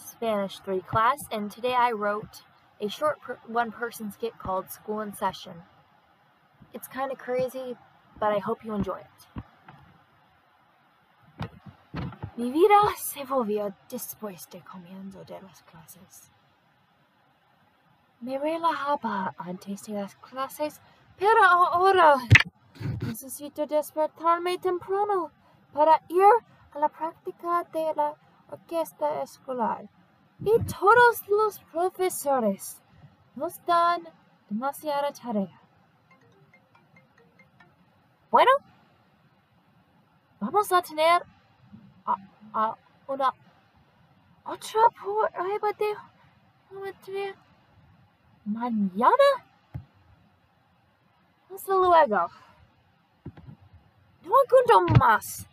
Spanish 3 class, and today I wrote a short per- one person skit called School in Session. It's kind of crazy, but I hope you enjoy it. Mi vida se volvió después de comienzo de las clases. Me relajaba antes de las clases, pero ahora necesito despertarme temprano para ir a la práctica de la orquesta escolar. Y todos los profesores nos dan demasiada tarea. Bueno, vamos a tener a, a una otra prueba de geometría mañana. Hasta luego. No aguanto más.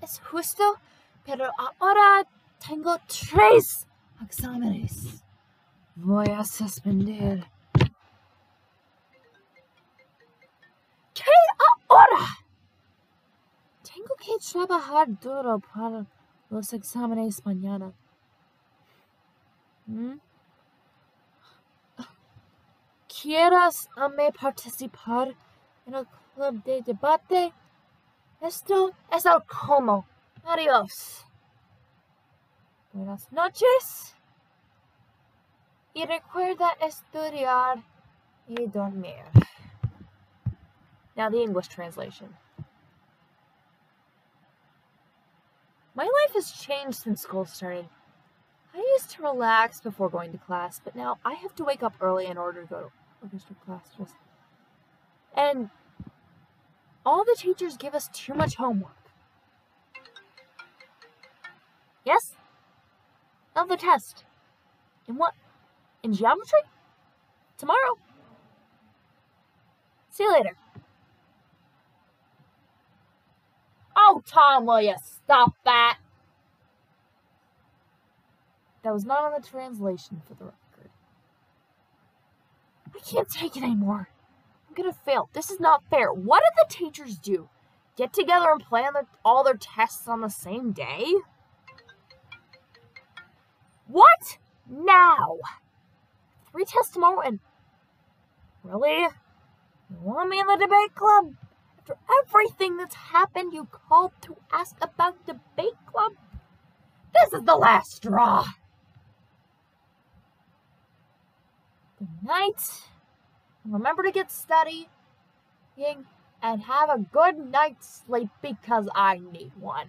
Es justo, pero ahora tengo tres exámenes. Voy a suspender. ¿Qué ahora? Tengo que trabajar duro para los exámenes mañana. ¿Mm? ¿Quieres mí participar en el club de debate? Esto es el como. Adiós. Buenas noches. Y recuerda estudiar y dormir. Now the English translation. My life has changed since school started. I used to relax before going to class, but now I have to wake up early in order to go to orchestra class. And all the teachers give us too much homework. Yes? Another test. In what? In geometry? Tomorrow. See you later. Oh, Tom, will you stop that? That was not on the translation for the record. I can't take it anymore. I'm gonna fail. This is not fair. What did the teachers do? Get together and plan all their tests on the same day? Now? Three tests tomorrow and. Really? You want me in the debate club? After everything that's happened, you called to ask about debate club? This is the last straw. Good night. Remember to get studying and have a good night's sleep because I need one.